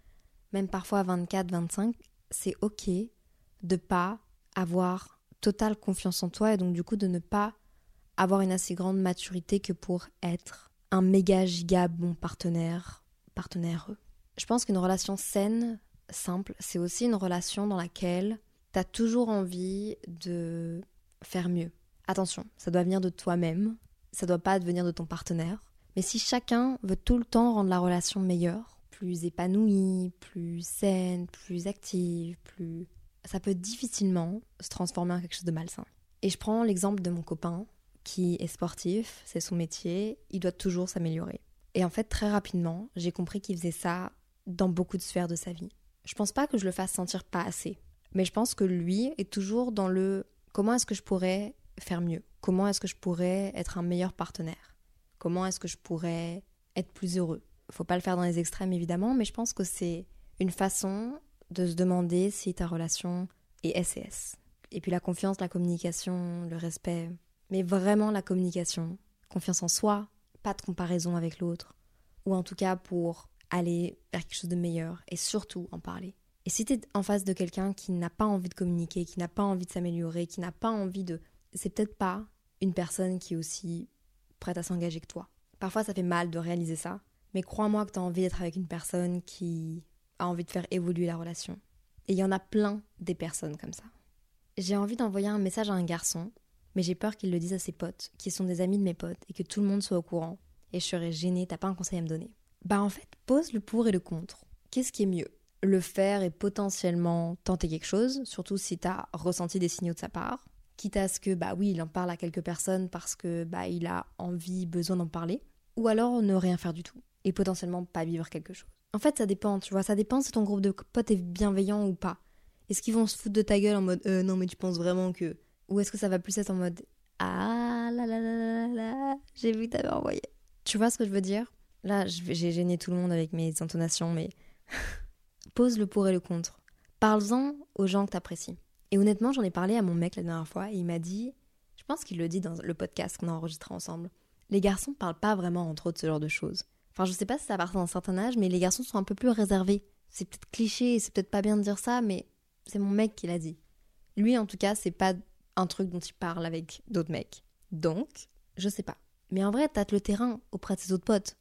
même parfois à 24, 25, c'est ok de pas avoir totale confiance en toi et donc du coup de ne pas avoir une assez grande maturité que pour être un méga giga bon partenaire, partenaire. Je pense qu'une relation saine, simple, c'est aussi une relation dans laquelle tu as toujours envie de faire mieux. Attention, ça doit venir de toi-même, ça doit pas venir de ton partenaire. Mais si chacun veut tout le temps rendre la relation meilleure, plus épanouie, plus saine, plus active, plus... Ça peut difficilement se transformer en quelque chose de malsain. Et je prends l'exemple de mon copain qui est sportif, c'est son métier, il doit toujours s'améliorer. Et en fait, très rapidement, j'ai compris qu'il faisait ça dans beaucoup de sphères de sa vie. Je pense pas que je le fasse sentir pas assez, mais je pense que lui est toujours dans le comment est-ce que je pourrais faire mieux? Comment est-ce que je pourrais être un meilleur partenaire? Comment est-ce que je pourrais être plus heureux? Faut pas le faire dans les extrêmes évidemment, mais je pense que c'est une façon de se demander si ta relation est SES. Et puis la confiance, la communication, le respect, mais vraiment la communication, confiance en soi, pas de comparaison avec l'autre, ou en tout cas pour aller vers quelque chose de meilleur et surtout en parler. Et si tu es en face de quelqu'un qui n'a pas envie de communiquer, qui n'a pas envie de s'améliorer, qui n'a pas envie de... C'est peut-être pas une personne qui est aussi prête à s'engager que toi. Parfois ça fait mal de réaliser ça, mais crois-moi que tu as envie d'être avec une personne qui a envie de faire évoluer la relation. Et il y en a plein des personnes comme ça. J'ai envie d'envoyer un message à un garçon, mais j'ai peur qu'il le dise à ses potes, qui sont des amis de mes potes, et que tout le monde soit au courant. Et je serais gênée, t'as pas un conseil à me donner. Bah en fait, pose le pour et le contre. Qu'est-ce qui est mieux? Le faire et potentiellement tenter quelque chose, surtout si t'as ressenti des signaux de sa part, quitte à ce que, bah oui, il en parle à quelques personnes parce que, bah il a envie, besoin d'en parler, ou alors ne rien faire du tout et potentiellement pas vivre quelque chose. En fait, ça dépend, tu vois, ça dépend si ton groupe de potes est bienveillant ou pas. Est-ce qu'ils vont se foutre de ta gueule en mode euh, non, mais tu penses vraiment que. Ou est-ce que ça va plus être en mode ah là là là là là, j'ai vu t'avais envoyé. Tu vois ce que je veux dire? Là, j'ai gêné tout le monde avec mes intonations, mais pose le pour et le contre. Parle-en aux gens que t'apprécies. Et honnêtement, j'en ai parlé à mon mec la dernière fois et il m'a dit, je pense qu'il le dit dans le podcast qu'on a enregistré ensemble, les garçons parlent pas vraiment entre autres ce genre de choses Enfin, je sais pas si ça part d'un certain âge, mais les garçons sont un peu plus réservés. C'est peut-être cliché, c'est peut-être pas bien de dire ça, mais c'est mon mec qui l'a dit. Lui, en tout cas, c'est pas un truc dont il parle avec d'autres mecs. Donc, je sais pas. Mais en vrai, tâte le terrain auprès de ses autres potes.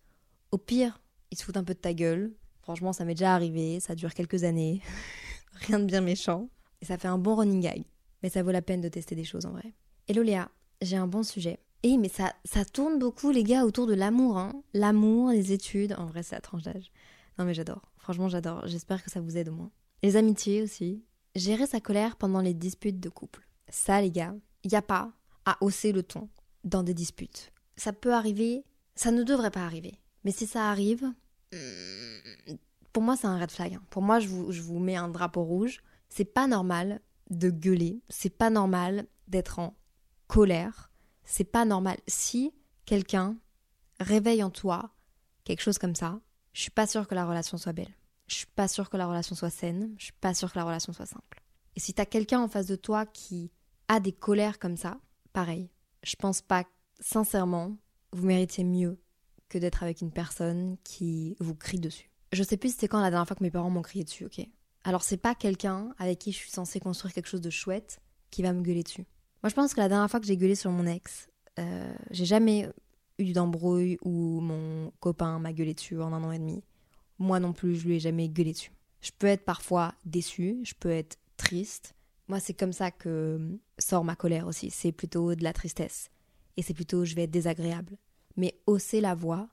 Au pire, il se fout un peu de ta gueule. Franchement, ça m'est déjà arrivé, ça dure quelques années. Rien de bien méchant. Et ça fait un bon running gag. Mais ça vaut la peine de tester des choses en vrai. Hello Léa, j'ai un bon sujet. Et mais ça, ça tourne beaucoup les gars autour de l'amour. Hein. L'amour, les études. En vrai, c'est la tranche d'âge. Non mais j'adore. Franchement, j'adore. J'espère que ça vous aide au moins. Les amitiés aussi. Gérer sa colère pendant les disputes de couple. Ça les gars, il n'y a pas à hausser le ton dans des disputes. Ça peut arriver, ça ne devrait pas arriver. Mais si ça arrive, hmm, pour moi c'est un red flag. Hein. Pour moi je vous, je vous mets un drapeau rouge. C'est pas normal de gueuler, c'est pas normal d'être en colère, c'est pas normal. Si quelqu'un réveille en toi quelque chose comme ça, je suis pas sûre que la relation soit belle. Je suis pas sûre que la relation soit saine, je suis pas sûre que la relation soit simple. Et si t'as quelqu'un en face de toi qui a des colères comme ça, pareil, je pense pas, sincèrement, vous méritez mieux que d'être avec une personne qui vous crie dessus. Je sais plus c'était quand la dernière fois que mes parents m'ont crié dessus, ok Alors c'est pas quelqu'un avec qui je suis censée construire quelque chose de chouette qui va me gueuler dessus. Moi je pense que la dernière fois que j'ai gueulé sur mon ex, euh, j'ai jamais eu d'embrouille où mon copain m'a gueulé dessus en un an et demi. Moi non plus, je lui ai jamais gueulé dessus. Je peux être parfois déçue, je peux être triste, moi, c'est comme ça que sort ma colère aussi. C'est plutôt de la tristesse. Et c'est plutôt je vais être désagréable. Mais hausser la voix,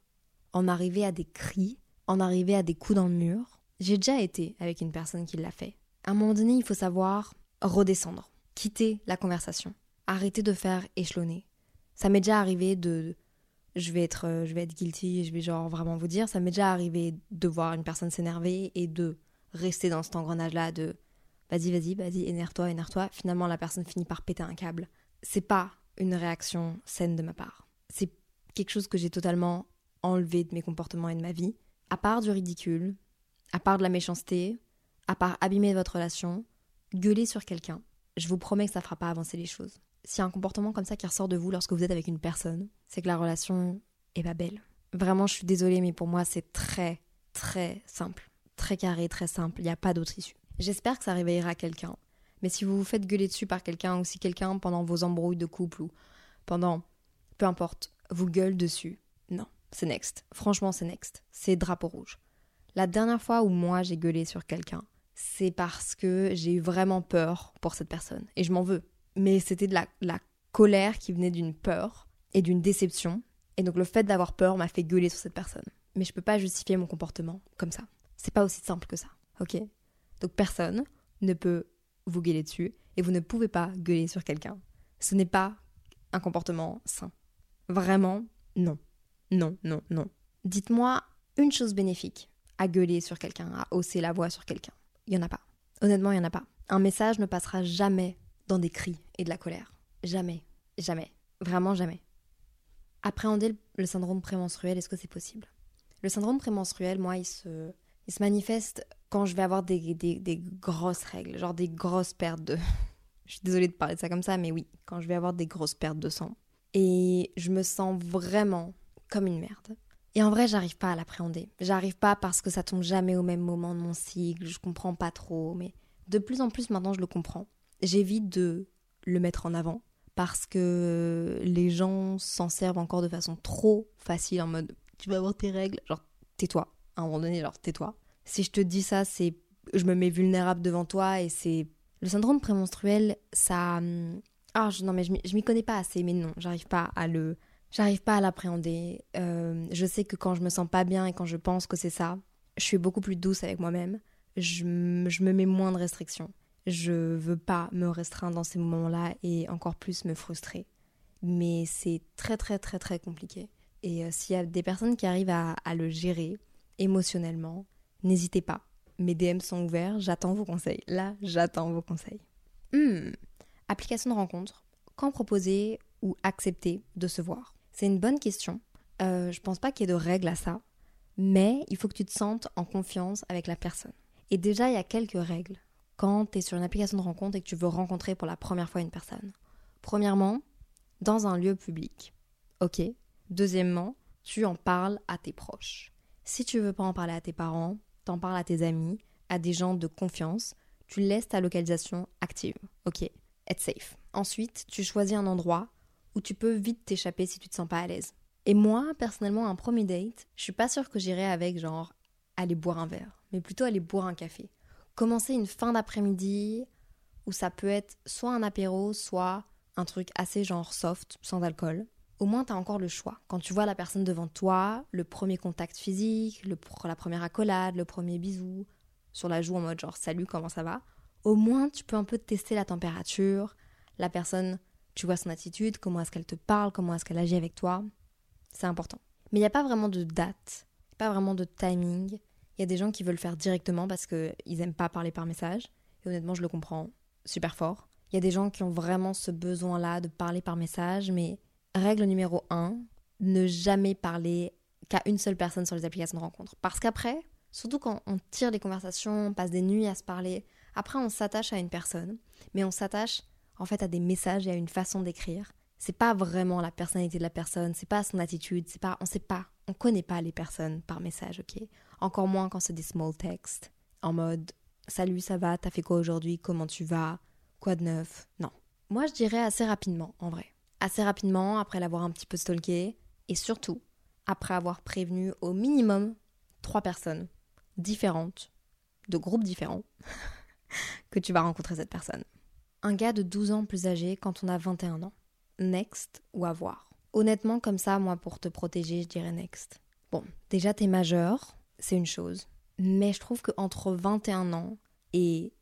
en arriver à des cris, en arriver à des coups dans le mur. J'ai déjà été avec une personne qui l'a fait. À un moment donné, il faut savoir redescendre, quitter la conversation, arrêter de faire échelonner. Ça m'est déjà arrivé de je vais être je vais être guilty, je vais genre vraiment vous dire, ça m'est déjà arrivé de voir une personne s'énerver et de rester dans cet engrenage là de vas-y, vas-y, vas-y, énerve-toi, énerve-toi. Finalement, la personne finit par péter un câble. C'est pas une réaction saine de ma part. C'est quelque chose que j'ai totalement enlevé de mes comportements et de ma vie. À part du ridicule, à part de la méchanceté, à part abîmer votre relation, gueuler sur quelqu'un, je vous promets que ça fera pas avancer les choses. S'il y a un comportement comme ça qui ressort de vous lorsque vous êtes avec une personne, c'est que la relation est pas belle. Vraiment, je suis désolée, mais pour moi, c'est très, très simple. Très carré, très simple. Il n'y a pas d'autre issue. J'espère que ça réveillera quelqu'un. Mais si vous vous faites gueuler dessus par quelqu'un ou si quelqu'un, pendant vos embrouilles de couple ou pendant. peu importe, vous gueule dessus, non, c'est next. Franchement, c'est next. C'est drapeau rouge. La dernière fois où moi j'ai gueulé sur quelqu'un, c'est parce que j'ai eu vraiment peur pour cette personne. Et je m'en veux. Mais c'était de la, la colère qui venait d'une peur et d'une déception. Et donc le fait d'avoir peur m'a fait gueuler sur cette personne. Mais je peux pas justifier mon comportement comme ça. C'est pas aussi simple que ça, ok? Donc personne ne peut vous gueuler dessus et vous ne pouvez pas gueuler sur quelqu'un. Ce n'est pas un comportement sain. Vraiment, non. Non, non, non. Dites-moi une chose bénéfique à gueuler sur quelqu'un, à hausser la voix sur quelqu'un. Il n'y en a pas. Honnêtement, il n'y en a pas. Un message ne passera jamais des cris et de la colère. Jamais. Jamais. Vraiment jamais. Appréhender le syndrome prémenstruel, est-ce que c'est possible? Le syndrome prémenstruel, moi, il se, il se manifeste quand je vais avoir des, des, grosses règles, genre des grosses pertes de... je suis désolée de parler de ça comme ça, mais oui, quand je vais avoir des grosses pertes de sang. Et je me sens vraiment comme une merde. Et en vrai, j'arrive pas à l'appréhender. J'arrive pas parce que ça tombe jamais au même moment de mon cycle, je comprends pas trop, mais de plus en plus maintenant je le comprends. J'évite de le mettre en avant parce que les gens s'en servent encore de façon trop facile en mode tu vas avoir tes règles, genre tais-toi. À un moment donné, genre tais-toi. Si je te dis ça, c'est je me mets vulnérable devant toi et c'est le syndrome prémenstruel, ça hum, ah non mais je m'y connais pas assez mais non, j'arrive pas à le j'arrive pas à l'appréhender. Euh, je sais que quand je me sens pas bien et quand je pense que c'est ça, je suis beaucoup plus douce avec moi-même. Je, je, me mets moins de restrictions. Je veux pas me restreindre dans ces moments-là et encore plus me frustrer. Mais c'est très très très très compliqué. Et euh, s'il y a des personnes qui arrivent à, le gérer émotionnellement, n'hésitez pas. Mes DM sont ouverts, j'attends vos conseils. Là, j'attends vos conseils. Hmm. Application de rencontre. Quand proposer ou accepter de se voir? C'est une bonne question. Euh, je pense pas qu'il y ait de règles à ça, mais il faut que tu te sentes en confiance avec la personne. Et déjà, il y a quelques règles quand tu es sur une application de rencontre et que tu veux rencontrer pour la première fois une personne. Premièrement, dans un lieu public. Ok. Deuxièmement, tu en parles à tes proches. Si tu veux pas en parler à tes parents, t'en parles à tes amis, à des gens de confiance, tu laisses ta localisation active. Ok, être safe. Ensuite, tu choisis un endroit où tu peux vite t'échapper si tu te sens pas à l'aise. Et moi, personnellement, un premier date, je suis pas sûre que j'irai avec genre aller boire un verre, mais plutôt aller boire un café. Commencer une fin d'après-midi où ça peut être soit un apéro, soit un truc assez genre soft, sans alcool. Au moins, tu as encore le choix. Quand tu vois la personne devant toi, le premier contact physique, la première accolade, le premier bisou, sur la joue en mode genre salut, comment ça va? Au moins, tu peux un peu tester la température, la personne, tu vois son attitude, comment est-ce qu'elle te parle, comment est-ce qu'elle agit avec toi. C'est important. Mais il n'y a pas vraiment de date, pas vraiment de timing. Il y a des gens qui veulent faire directement parce qu'ils n'aiment pas parler par message. Et honnêtement, je le comprends super fort. Il y a des gens qui ont vraiment ce besoin-là de parler par message, mais règle numéro un, ne jamais parler qu'à une seule personne sur les applications de rencontre. Parce qu'après, surtout quand on tire des conversations, on passe des nuits à se parler, après on s'attache à une personne, mais on s'attache en fait à des messages et à une façon d'écrire. C'est pas vraiment la personnalité de la personne, c'est pas son attitude, c'est pas, on sait pas, on connaît pas les personnes par message, ok? Encore moins quand c'est des small texts, en mode Salut, ça va, t'as fait quoi aujourd'hui, comment tu vas, quoi de neuf? Non. Moi je dirais assez rapidement, en vrai. Assez rapidement, après l'avoir un petit peu stalké, et surtout, après avoir prévenu au minimum trois personnes différentes, de groupes différents, que tu vas rencontrer cette personne. Un gars de 12 ans plus âgé quand on a 21 ans. Next ou avoir. Honnêtement, comme ça, moi, pour te protéger, je dirais next. Bon, déjà, t'es majeur, c'est une chose. Mais je trouve qu'entre 21 ans et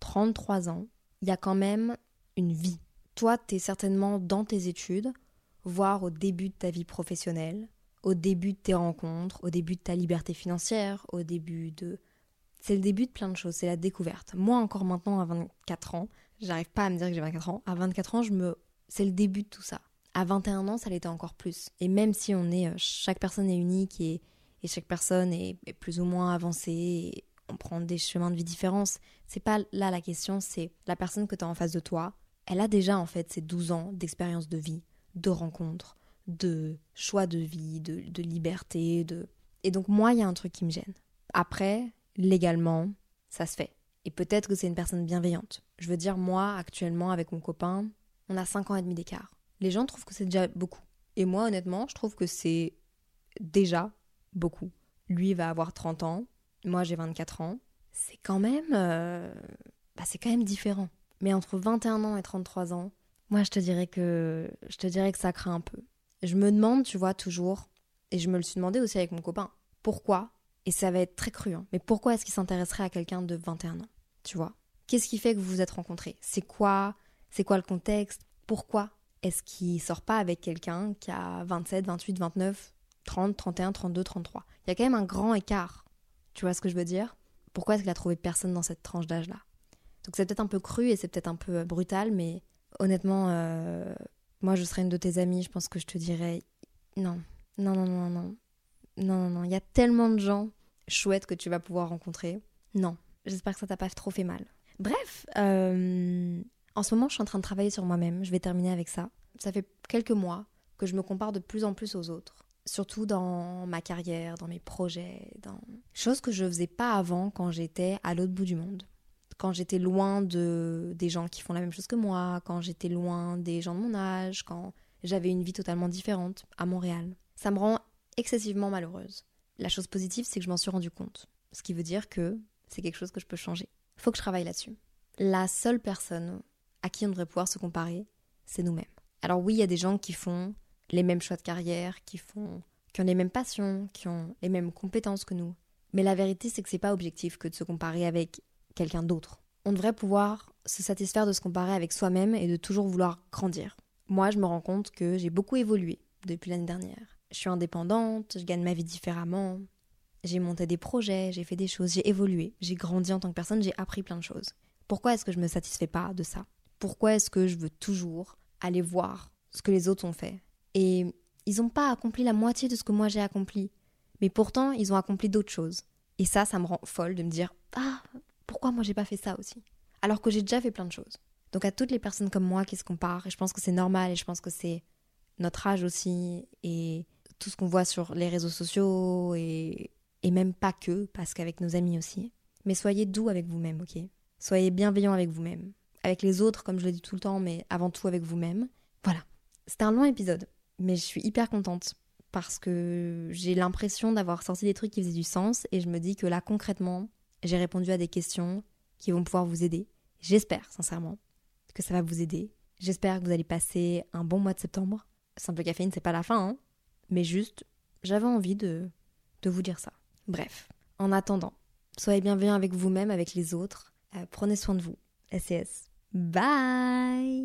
33 ans, il y a quand même une vie. Toi, t'es certainement dans tes études, voire au début de ta vie professionnelle, au début de tes rencontres, au début de ta liberté financière, au début de... C'est le début de plein de choses, c'est la découverte. Moi encore maintenant à 24 ans, j'arrive pas à me dire que j'ai 24 ans. À 24 ans, je me c'est le début de tout ça. À 21 ans, ça l'était encore plus. Et même si on est, euh, chaque personne est unique et, chaque personne est, plus ou moins avancée, et on prend des chemins de vie différents, c'est pas là la question, c'est la personne que tu as en face de toi, elle a déjà en fait ces 12 ans d'expérience de vie, de rencontres, de choix de vie, de, de liberté, de... Et donc moi, il y a un truc qui me gêne. Après, légalement, ça se fait. Et peut-être que c'est une personne bienveillante. Je veux dire, moi, actuellement, avec mon copain, on a 5 ans et demi d'écart. Les gens trouvent que c'est déjà beaucoup. Et moi, honnêtement, je trouve que c'est déjà beaucoup. Lui va avoir 30 ans, moi j'ai 24 ans. C'est quand même. Euh, bah, c'est quand même différent. Mais entre 21 ans et 33 ans, moi je te dirais que. Je te dirais que ça craint un peu. Je me demande, tu vois, toujours, et je me le suis demandé aussi avec mon copain, pourquoi, et ça va être très cru, hein, mais pourquoi est-ce qu'il s'intéresserait à quelqu'un de 21 ans Tu vois? Qu'est-ce qui fait que vous vous êtes rencontrés? C'est quoi c'est quoi le contexte? Pourquoi est-ce qu'il sort pas avec quelqu'un qui a 27, 28, 29, 30, 31, 32, 33 Il y a quand même un grand écart. Tu vois ce que je veux dire? Pourquoi est-ce qu'il a trouvé personne dans cette tranche d'âge-là? Donc c'est peut-être un peu cru et c'est peut-être un peu brutal, mais honnêtement, euh, moi je serais une de tes amies, je pense que je te dirais non, non, non, non, non, non, non, non. Il y a tellement de gens chouettes que tu vas pouvoir rencontrer. Non, j'espère que ça t'a pas trop fait mal. Bref, euh, en ce moment, je suis en train de travailler sur moi-même. Je vais terminer avec ça. Ça fait quelques mois que je me compare de plus en plus aux autres. Surtout dans ma carrière, dans mes projets, dans choses que je faisais pas avant quand j'étais à l'autre bout du monde. Quand j'étais loin de des gens qui font la même chose que moi, quand j'étais loin des gens de mon âge, quand j'avais une vie totalement différente à Montréal. Ça me rend excessivement malheureuse. La chose positive, c'est que je m'en suis rendu compte. Ce qui veut dire que c'est quelque chose que je peux changer. Faut que je travaille là-dessus. La seule personne à qui on devrait pouvoir se comparer, c'est nous-mêmes. Alors oui, il y a des gens qui font les mêmes choix de carrière, qui font qui ont les mêmes passions, qui ont les mêmes compétences que nous. Mais la vérité, c'est que c'est pas objectif que de se comparer avec quelqu'un d'autre. On devrait pouvoir se satisfaire de se comparer avec soi-même et de toujours vouloir grandir. Moi, je me rends compte que j'ai beaucoup évolué depuis l'année dernière. Je suis indépendante, je gagne ma vie différemment, j'ai monté des projets, j'ai fait des choses, j'ai évolué, j'ai grandi en tant que personne, j'ai appris plein de choses. Pourquoi est-ce que je me satisfais pas de ça? Pourquoi est-ce que je veux toujours aller voir ce que les autres ont fait? Et ils n'ont pas accompli la moitié de ce que moi j'ai accompli. Mais pourtant, ils ont accompli d'autres choses. Et ça, ça me rend folle de me dire Ah, pourquoi moi j'ai pas fait ça aussi? Alors que j'ai déjà fait plein de choses. Donc à toutes les personnes comme moi qui se comparent, et je pense que c'est normal, et je pense que c'est notre âge aussi, et tout ce qu'on voit sur les réseaux sociaux et, et même pas que, parce qu'avec nos amis aussi. Mais soyez doux avec vous-même, ok? Soyez bienveillant avec vous-même. Avec les autres, comme je le dis tout le temps, mais avant tout avec vous-même. Voilà. C'était un long épisode, mais je suis hyper contente parce que j'ai l'impression d'avoir sorti des trucs qui faisaient du sens et je me dis que là, concrètement, j'ai répondu à des questions qui vont pouvoir vous aider. J'espère, sincèrement, que ça va vous aider. J'espère que vous allez passer un bon mois de septembre. Simple caféine, c'est pas la fin, hein. Mais juste, j'avais envie de, vous dire ça. Bref, en attendant, soyez bienveillants avec vous-même, avec les autres. Euh, prenez soin de vous. SES. Bye